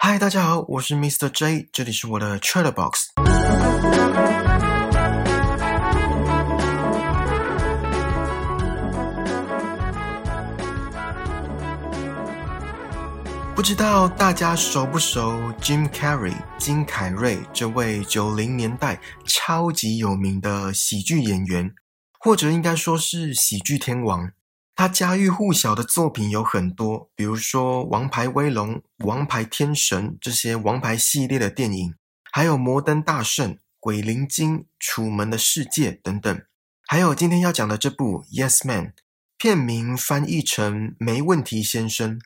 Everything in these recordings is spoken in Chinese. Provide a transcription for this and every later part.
嗨，大家好，我是 Mr. J，这里是我的 Chat Box。不知道大家熟不熟 Jim Carrey 金凯瑞这位九零年代超级有名的喜剧演员，或者应该说是喜剧天王。他家喻户晓的作品有很多，比如说《王牌威龙》《王牌天神》这些王牌系列的电影，还有《摩登大圣》《鬼灵精》《楚门的世界》等等，还有今天要讲的这部《Yes Man》，片名翻译成“没问题先生”。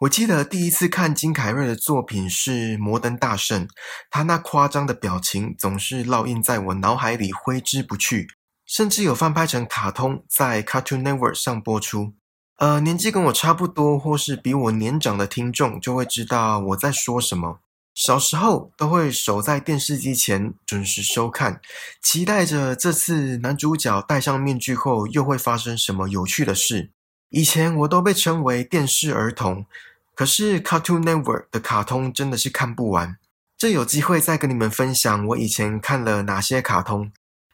我记得第一次看金凯瑞的作品是《摩登大圣》，他那夸张的表情总是烙印在我脑海里，挥之不去。甚至有翻拍成卡通，在 Cartoon Network 上播出。呃，年纪跟我差不多或是比我年长的听众就会知道我在说什么。小时候都会守在电视机前准时收看，期待着这次男主角戴上面具后又会发生什么有趣的事。以前我都被称为电视儿童，可是 Cartoon Network 的卡通真的是看不完。这有机会再跟你们分享我以前看了哪些卡通。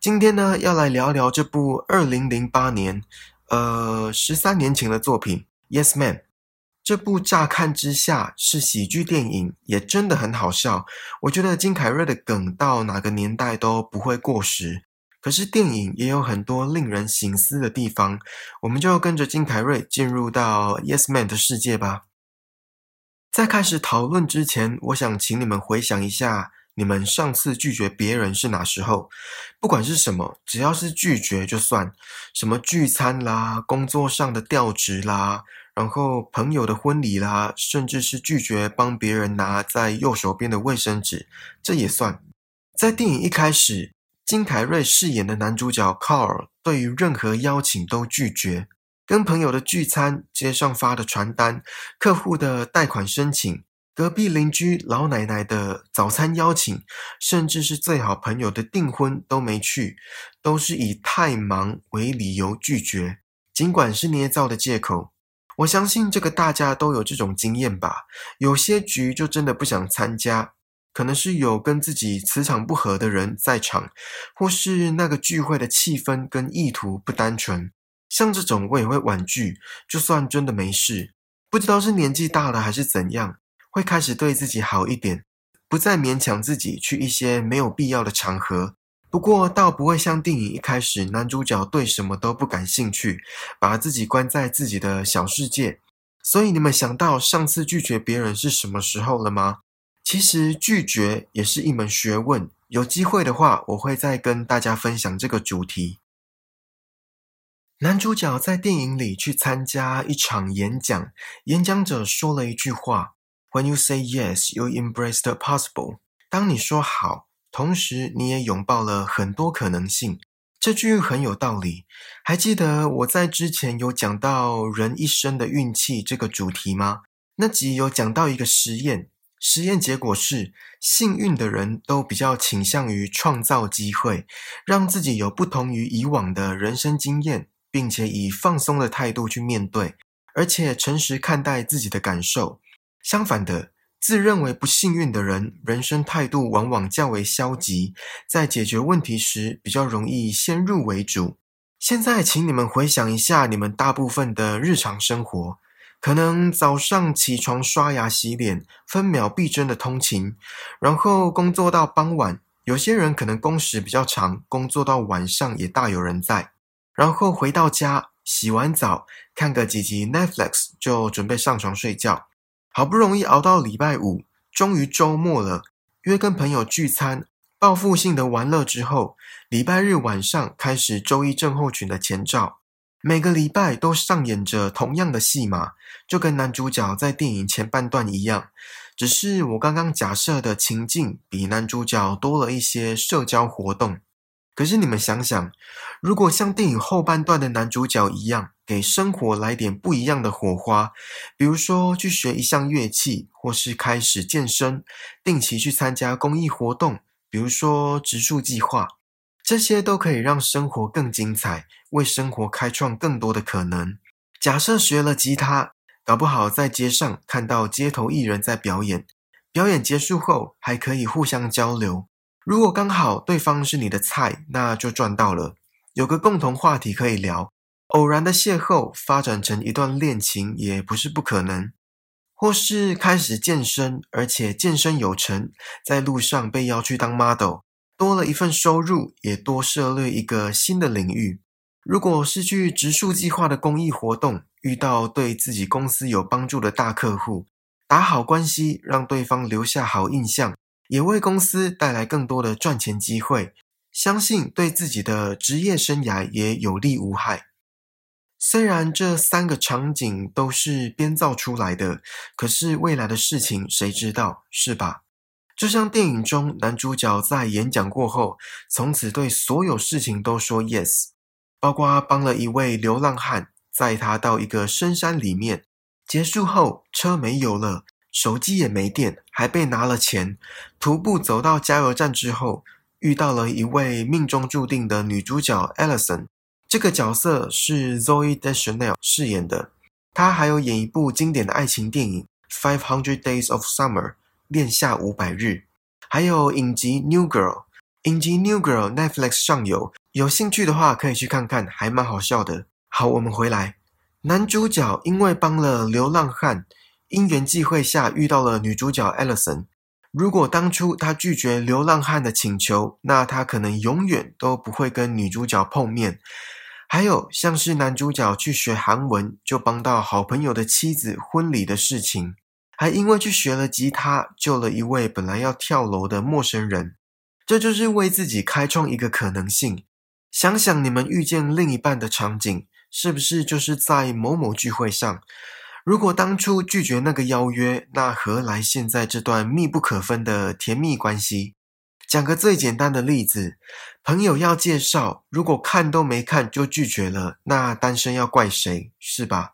今天呢，要来聊聊这部二零零八年，呃，十三年前的作品《Yes Man》。这部乍看之下是喜剧电影，也真的很好笑。我觉得金凯瑞的梗到哪个年代都不会过时。可是电影也有很多令人醒思的地方，我们就跟着金凯瑞进入到《Yes Man》的世界吧。在开始讨论之前，我想请你们回想一下。你们上次拒绝别人是哪时候？不管是什么，只要是拒绝就算。什么聚餐啦，工作上的调职啦，然后朋友的婚礼啦，甚至是拒绝帮别人拿在右手边的卫生纸，这也算。在电影一开始，金凯瑞饰演的男主角 Carl 对于任何邀请都拒绝，跟朋友的聚餐、街上发的传单、客户的贷款申请。隔壁邻居老奶奶的早餐邀请，甚至是最好朋友的订婚都没去，都是以太忙为理由拒绝。尽管是捏造的借口，我相信这个大家都有这种经验吧。有些局就真的不想参加，可能是有跟自己磁场不合的人在场，或是那个聚会的气氛跟意图不单纯。像这种我也会婉拒，就算真的没事。不知道是年纪大了还是怎样。会开始对自己好一点，不再勉强自己去一些没有必要的场合。不过，倒不会像电影一开始，男主角对什么都不感兴趣，把自己关在自己的小世界。所以，你们想到上次拒绝别人是什么时候了吗？其实，拒绝也是一门学问。有机会的话，我会再跟大家分享这个主题。男主角在电影里去参加一场演讲，演讲者说了一句话。When you say yes, you embrace the possible。当你说好，同时你也拥抱了很多可能性。这句很有道理。还记得我在之前有讲到人一生的运气这个主题吗？那集有讲到一个实验，实验结果是，幸运的人都比较倾向于创造机会，让自己有不同于以往的人生经验，并且以放松的态度去面对，而且诚实看待自己的感受。相反的，自认为不幸运的人，人生态度往往较为消极，在解决问题时比较容易先入为主。现在，请你们回想一下你们大部分的日常生活，可能早上起床刷牙洗脸，分秒必争的通勤，然后工作到傍晚，有些人可能工时比较长，工作到晚上也大有人在，然后回到家洗完澡，看个几集 Netflix 就准备上床睡觉。好不容易熬到礼拜五，终于周末了，约跟朋友聚餐，报复性的玩乐之后，礼拜日晚上开始周一症候群的前兆。每个礼拜都上演着同样的戏码，就跟男主角在电影前半段一样，只是我刚刚假设的情境比男主角多了一些社交活动。可是你们想想，如果像电影后半段的男主角一样，给生活来点不一样的火花，比如说去学一项乐器，或是开始健身，定期去参加公益活动，比如说植树计划，这些都可以让生活更精彩，为生活开创更多的可能。假设学了吉他，搞不好在街上看到街头艺人在表演。表演结束后还可以互相交流。如果刚好对方是你的菜，那就赚到了，有个共同话题可以聊。偶然的邂逅发展成一段恋情也不是不可能。或是开始健身，而且健身有成，在路上被邀去当 model，多了一份收入，也多涉猎一个新的领域。如果是去植树计划的公益活动，遇到对自己公司有帮助的大客户，打好关系，让对方留下好印象，也为公司带来更多的赚钱机会，相信对自己的职业生涯也有利无害。虽然这三个场景都是编造出来的，可是未来的事情谁知道，是吧？就像电影中男主角在演讲过后，从此对所有事情都说 yes，包括帮了一位流浪汉载他到一个深山里面，结束后车没油了，手机也没电，还被拿了钱，徒步走到加油站之后，遇到了一位命中注定的女主角 Alison。这个角色是 Zoe Deschanel 饰演的，她还有演一部经典的爱情电影《Five Hundred Days of Summer》恋夏五百日，还有影集《New Girl》。影集《New Girl》Netflix 上有，有兴趣的话可以去看看，还蛮好笑的。好，我们回来，男主角因为帮了流浪汉，因缘际会下遇到了女主角 Alison。如果当初他拒绝流浪汉的请求，那他可能永远都不会跟女主角碰面。还有像是男主角去学韩文，就帮到好朋友的妻子婚礼的事情，还因为去学了吉他，救了一位本来要跳楼的陌生人，这就是为自己开创一个可能性。想想你们遇见另一半的场景，是不是就是在某某聚会上？如果当初拒绝那个邀约，那何来现在这段密不可分的甜蜜关系？讲个最简单的例子，朋友要介绍，如果看都没看就拒绝了，那单身要怪谁？是吧？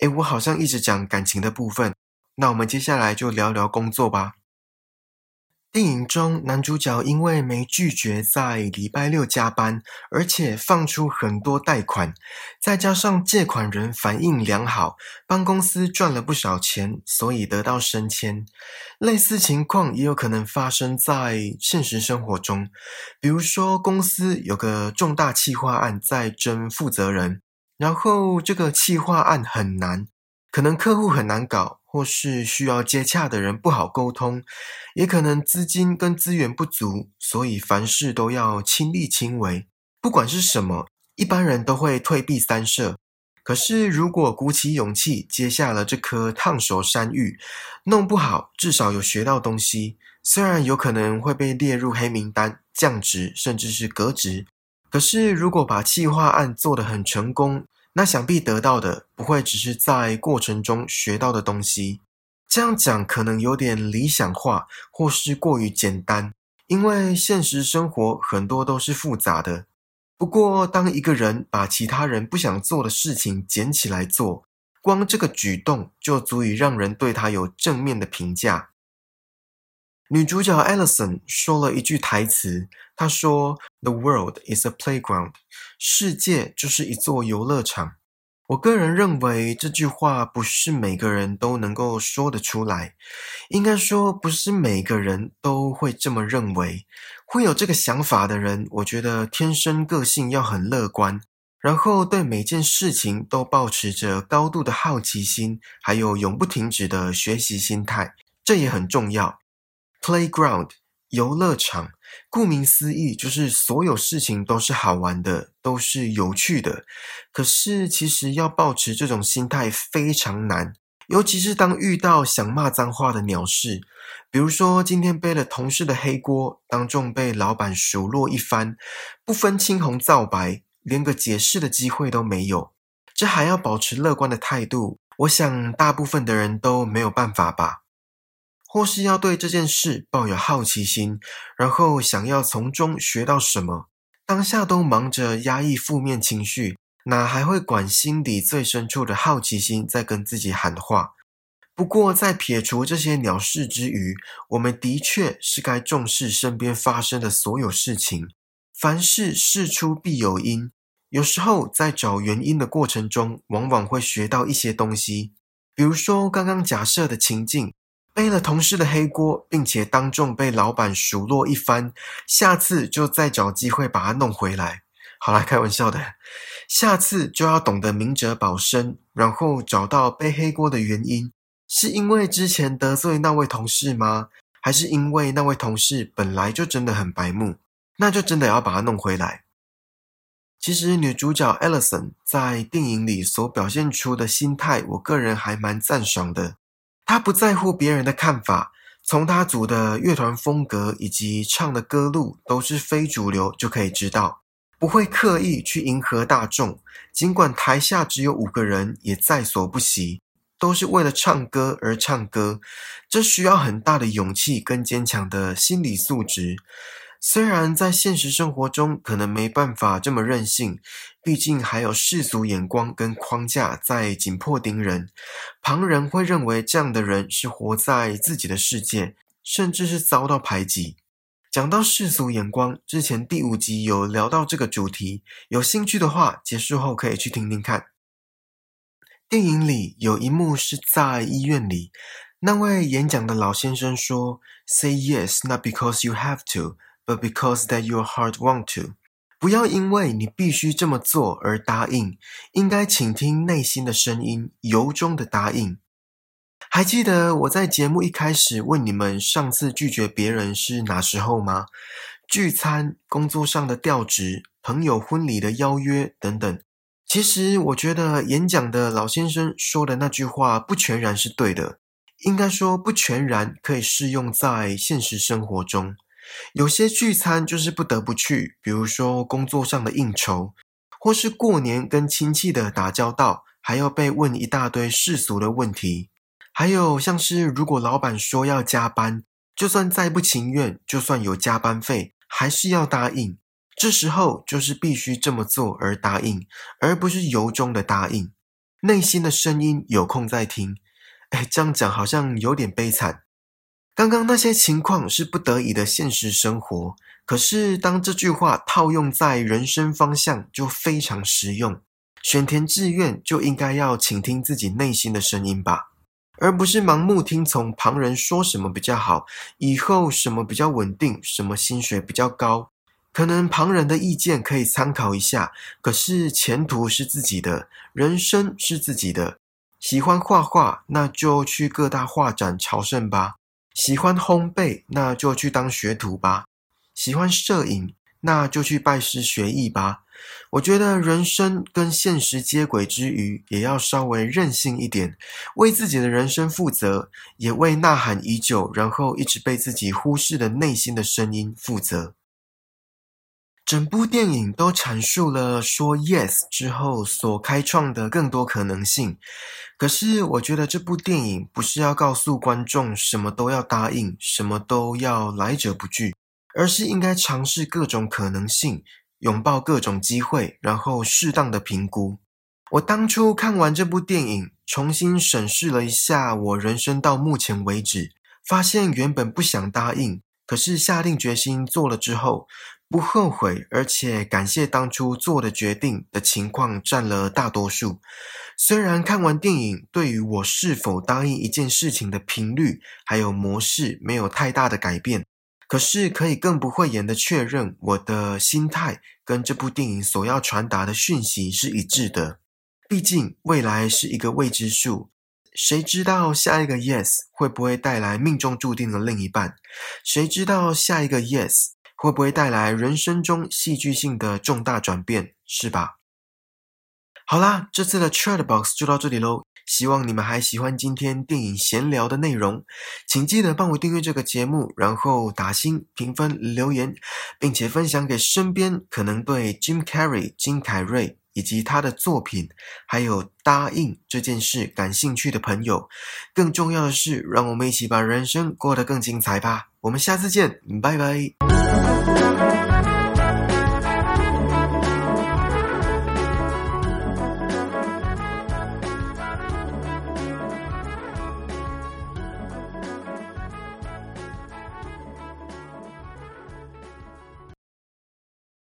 诶，我好像一直讲感情的部分，那我们接下来就聊聊工作吧。电影中，男主角因为没拒绝在礼拜六加班，而且放出很多贷款，再加上借款人反应良好，帮公司赚了不少钱，所以得到升迁。类似情况也有可能发生在现实生活中，比如说公司有个重大企划案在争负责人，然后这个企划案很难，可能客户很难搞。或是需要接洽的人不好沟通，也可能资金跟资源不足，所以凡事都要亲力亲为。不管是什么，一般人都会退避三舍。可是如果鼓起勇气接下了这颗烫手山芋，弄不好至少有学到东西。虽然有可能会被列入黑名单、降职，甚至是革职，可是如果把计划案做得很成功，那想必得到的不会只是在过程中学到的东西。这样讲可能有点理想化，或是过于简单，因为现实生活很多都是复杂的。不过，当一个人把其他人不想做的事情捡起来做，光这个举动就足以让人对他有正面的评价。女主角 Alison 说了一句台词，她说：“The world is a playground，世界就是一座游乐场。”我个人认为这句话不是每个人都能够说得出来，应该说不是每个人都会这么认为。会有这个想法的人，我觉得天生个性要很乐观，然后对每件事情都保持着高度的好奇心，还有永不停止的学习心态，这也很重要。Playground 游乐场，顾名思义，就是所有事情都是好玩的，都是有趣的。可是，其实要保持这种心态非常难，尤其是当遇到想骂脏话的鸟事，比如说今天背了同事的黑锅，当众被老板数落一番，不分青红皂白，连个解释的机会都没有，这还要保持乐观的态度？我想，大部分的人都没有办法吧。或是要对这件事抱有好奇心，然后想要从中学到什么，当下都忙着压抑负面情绪，哪还会管心底最深处的好奇心在跟自己喊话？不过，在撇除这些鸟事之余，我们的确是该重视身边发生的所有事情。凡事事出必有因，有时候在找原因的过程中，往往会学到一些东西。比如说刚刚假设的情境。背了同事的黑锅，并且当众被老板数落一番，下次就再找机会把他弄回来。好啦，开玩笑的，下次就要懂得明哲保身，然后找到背黑锅的原因，是因为之前得罪那位同事吗？还是因为那位同事本来就真的很白目？那就真的要把他弄回来。其实女主角 Ellison 在电影里所表现出的心态，我个人还蛮赞赏的。他不在乎别人的看法，从他组的乐团风格以及唱的歌路都是非主流就可以知道，不会刻意去迎合大众。尽管台下只有五个人，也在所不惜，都是为了唱歌而唱歌。这需要很大的勇气跟坚强的心理素质。虽然在现实生活中可能没办法这么任性，毕竟还有世俗眼光跟框架在紧迫盯人，旁人会认为这样的人是活在自己的世界，甚至是遭到排挤。讲到世俗眼光，之前第五集有聊到这个主题，有兴趣的话，结束后可以去听听看。电影里有一幕是在医院里，那位演讲的老先生说：“Say yes, not because you have to.” But because that your heart want to，不要因为你必须这么做而答应，应该倾听内心的声音，由衷的答应。还记得我在节目一开始问你们，上次拒绝别人是哪时候吗？聚餐、工作上的调职、朋友婚礼的邀约等等。其实我觉得演讲的老先生说的那句话不全然是对的，应该说不全然可以适用在现实生活中。有些聚餐就是不得不去，比如说工作上的应酬，或是过年跟亲戚的打交道，还要被问一大堆世俗的问题。还有像是如果老板说要加班，就算再不情愿，就算有加班费，还是要答应。这时候就是必须这么做而答应，而不是由衷的答应。内心的声音有空再听。哎，这样讲好像有点悲惨。刚刚那些情况是不得已的现实生活，可是当这句话套用在人生方向，就非常实用。选填志愿就应该要倾听自己内心的声音吧，而不是盲目听从旁人说什么比较好，以后什么比较稳定，什么薪水比较高。可能旁人的意见可以参考一下，可是前途是自己的，人生是自己的。喜欢画画，那就去各大画展朝圣吧。喜欢烘焙，那就去当学徒吧；喜欢摄影，那就去拜师学艺吧。我觉得人生跟现实接轨之余，也要稍微任性一点，为自己的人生负责，也为呐喊已久，然后一直被自己忽视的内心的声音负责。整部电影都阐述了说 yes 之后所开创的更多可能性。可是，我觉得这部电影不是要告诉观众什么都要答应，什么都要来者不拒，而是应该尝试各种可能性，拥抱各种机会，然后适当的评估。我当初看完这部电影，重新审视了一下我人生到目前为止，发现原本不想答应，可是下定决心做了之后。不后悔，而且感谢当初做的决定的情况占了大多数。虽然看完电影，对于我是否答应一件事情的频率还有模式没有太大的改变，可是可以更不讳言的确认，我的心态跟这部电影所要传达的讯息是一致的。毕竟未来是一个未知数，谁知道下一个 yes 会不会带来命中注定的另一半？谁知道下一个 yes？会不会带来人生中戏剧性的重大转变，是吧？好啦，这次的 Chat Box 就到这里喽。希望你们还喜欢今天电影闲聊的内容，请记得帮我订阅这个节目，然后打星、评分、留言，并且分享给身边可能对 Jim Carrey 金凯瑞以及他的作品，还有答应这件事感兴趣的朋友。更重要的是，让我们一起把人生过得更精彩吧。我们下次见，拜拜。